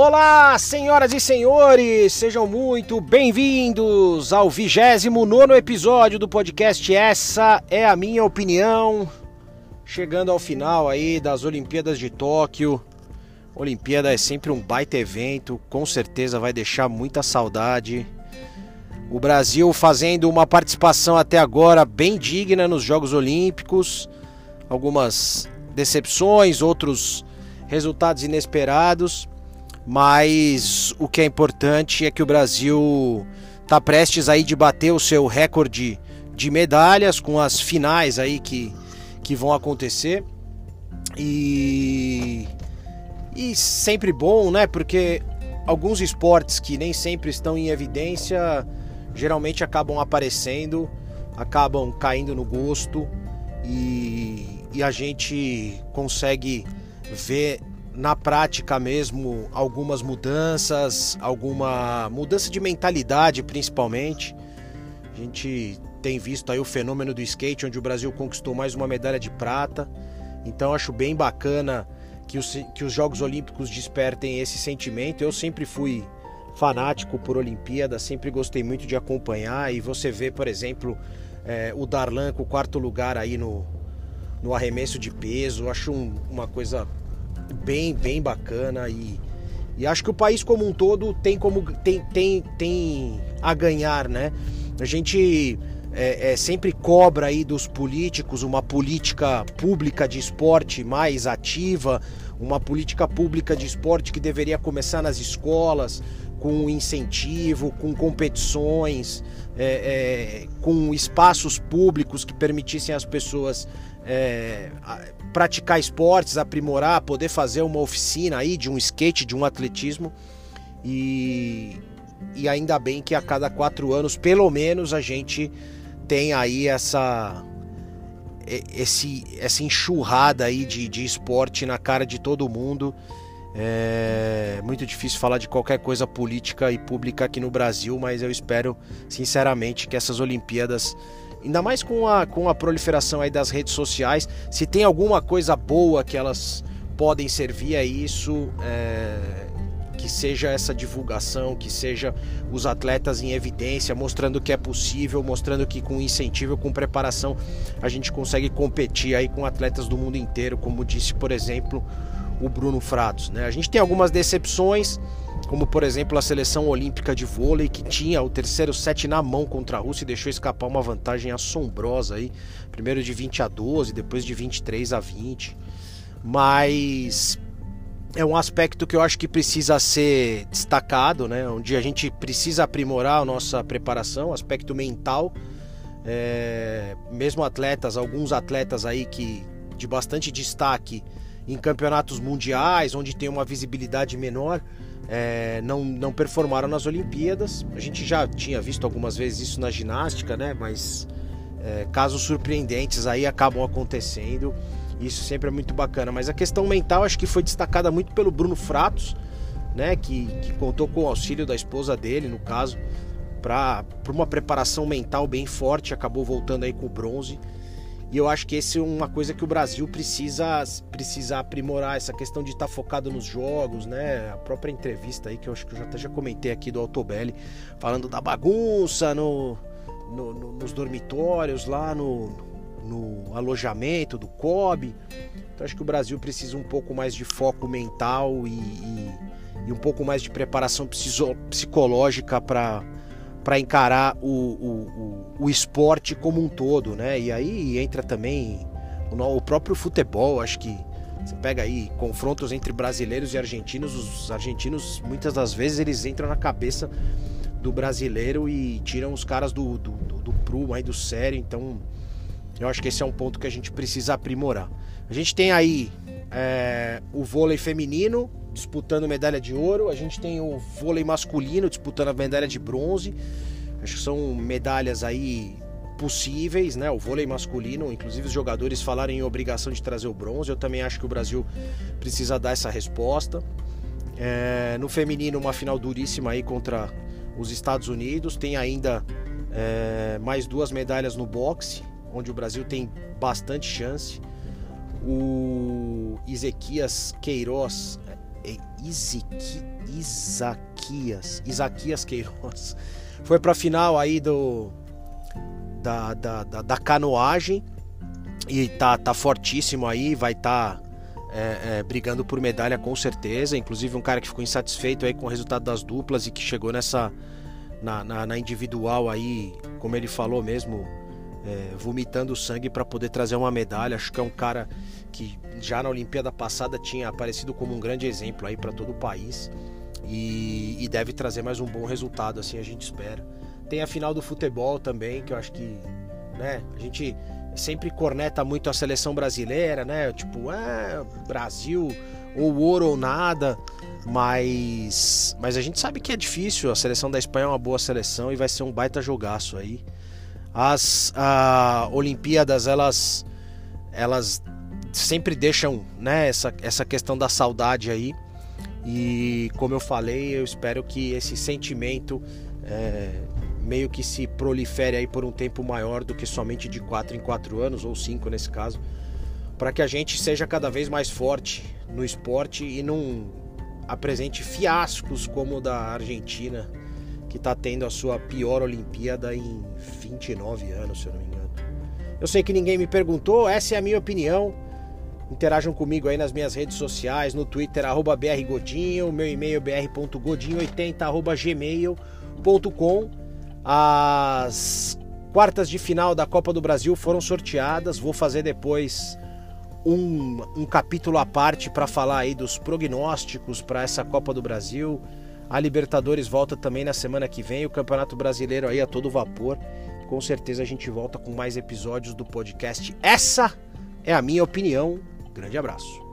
Olá, senhoras e senhores, sejam muito bem-vindos ao 29 episódio do podcast Essa é a Minha Opinião. Chegando ao final aí das Olimpíadas de Tóquio. Olimpíada é sempre um baita evento, com certeza vai deixar muita saudade. O Brasil fazendo uma participação até agora bem digna nos Jogos Olímpicos. Algumas decepções, outros resultados inesperados. Mas o que é importante é que o Brasil está prestes aí de bater o seu recorde de medalhas com as finais aí que, que vão acontecer. E, e sempre bom, né? Porque alguns esportes que nem sempre estão em evidência geralmente acabam aparecendo, acabam caindo no gosto e, e a gente consegue ver na prática mesmo algumas mudanças, alguma mudança de mentalidade principalmente. A gente tem visto aí o fenômeno do skate, onde o Brasil conquistou mais uma medalha de prata. Então acho bem bacana que os, que os Jogos Olímpicos despertem esse sentimento. Eu sempre fui fanático por Olimpíada, sempre gostei muito de acompanhar. E você vê, por exemplo, é, o Darlan com o quarto lugar aí no, no arremesso de peso. Acho um, uma coisa bem, bem bacana e, e acho que o país como um todo tem como tem, tem, tem a ganhar, né? A gente é, é, sempre cobra aí dos políticos uma política pública de esporte mais ativa, uma política pública de esporte que deveria começar nas escolas, com incentivo, com competições, é, é, com espaços públicos que permitissem às pessoas é, praticar esportes, aprimorar, poder fazer uma oficina aí de um skate, de um atletismo. E, e ainda bem que a cada quatro anos, pelo menos, a gente tem aí essa esse, essa enxurrada aí de, de esporte na cara de todo mundo. É muito difícil falar de qualquer coisa política e pública aqui no Brasil, mas eu espero sinceramente que essas Olimpíadas ainda mais com a, com a proliferação aí das redes sociais, se tem alguma coisa boa que elas podem servir a isso, é, que seja essa divulgação, que seja os atletas em evidência, mostrando que é possível, mostrando que com incentivo, com preparação, a gente consegue competir aí com atletas do mundo inteiro, como disse, por exemplo, o Bruno Fratos. Né? A gente tem algumas decepções, como por exemplo a seleção olímpica de vôlei que tinha o terceiro set na mão contra a Rússia e deixou escapar uma vantagem assombrosa aí, primeiro de 20 a 12, depois de 23 a 20. Mas é um aspecto que eu acho que precisa ser destacado, né? Onde a gente precisa aprimorar a nossa preparação, aspecto mental. É, mesmo atletas, alguns atletas aí que de bastante destaque em campeonatos mundiais, onde tem uma visibilidade menor, é, não, não performaram nas Olimpíadas. A gente já tinha visto algumas vezes isso na ginástica, né? Mas é, casos surpreendentes aí acabam acontecendo. Isso sempre é muito bacana. Mas a questão mental acho que foi destacada muito pelo Bruno Fratos, né? Que, que contou com o auxílio da esposa dele, no caso, para uma preparação mental bem forte. Acabou voltando aí com o bronze. E eu acho que esse é uma coisa que o Brasil precisa, precisa aprimorar, essa questão de estar tá focado nos jogos, né? A própria entrevista aí, que eu acho que eu já, até já comentei aqui do Altobelli, falando da bagunça no, no, no, nos dormitórios, lá no, no alojamento do COB. Então acho que o Brasil precisa um pouco mais de foco mental e, e, e um pouco mais de preparação psicológica para para encarar o, o, o, o, esporte como um todo, né? E aí entra também o, próprio futebol, acho que você pega aí confrontos entre brasileiros e argentinos, os argentinos muitas das vezes eles entram na cabeça do brasileiro e tiram os caras do, do, do, do prumo aí do sério, então eu acho que esse é um ponto que a gente precisa aprimorar. A gente tem aí é, o vôlei feminino disputando medalha de ouro, a gente tem o vôlei masculino disputando a medalha de bronze. Acho que são medalhas aí possíveis, né? O vôlei masculino, inclusive os jogadores falaram em obrigação de trazer o bronze. Eu também acho que o Brasil precisa dar essa resposta. É, no feminino, uma final duríssima aí contra os Estados Unidos. Tem ainda é, mais duas medalhas no boxe, onde o Brasil tem bastante chance. O Ezequias Queiroz é Isiki, Isaquias, Isaquias Queiroz. Foi pra final aí do da, da, da, da canoagem e tá, tá fortíssimo aí, vai estar tá, é, é, brigando por medalha com certeza. Inclusive um cara que ficou insatisfeito aí com o resultado das duplas e que chegou nessa na, na, na individual aí, como ele falou mesmo, é, vomitando sangue para poder trazer uma medalha. Acho que é um cara que já na Olimpíada passada tinha aparecido como um grande exemplo aí para todo o país e, e, deve trazer mais um bom resultado, assim a gente espera. Tem a final do futebol também, que eu acho que né, a gente sempre corneta muito a seleção brasileira, né? Tipo, é, Brasil ou ouro ou nada. Mas, mas a gente sabe que é difícil. A seleção da Espanha é uma boa seleção e vai ser um baita jogaço aí. As a, Olimpíadas, elas, elas sempre deixam né, essa, essa questão da saudade aí. E como eu falei, eu espero que esse sentimento é, meio que se prolifere aí por um tempo maior do que somente de 4 em 4 anos, ou 5 nesse caso, para que a gente seja cada vez mais forte no esporte e não apresente fiascos como o da Argentina, que está tendo a sua pior Olimpíada em 29 anos, se eu não me engano. Eu sei que ninguém me perguntou, essa é a minha opinião. Interajam comigo aí nas minhas redes sociais, no Twitter, arroba brgodinho, meu e-mail br.godinho80, gmail.com. As quartas de final da Copa do Brasil foram sorteadas, vou fazer depois um, um capítulo à parte para falar aí dos prognósticos para essa Copa do Brasil. A Libertadores volta também na semana que vem, o Campeonato Brasileiro aí a todo vapor. Com certeza a gente volta com mais episódios do podcast. Essa é a minha opinião. Grande abraço.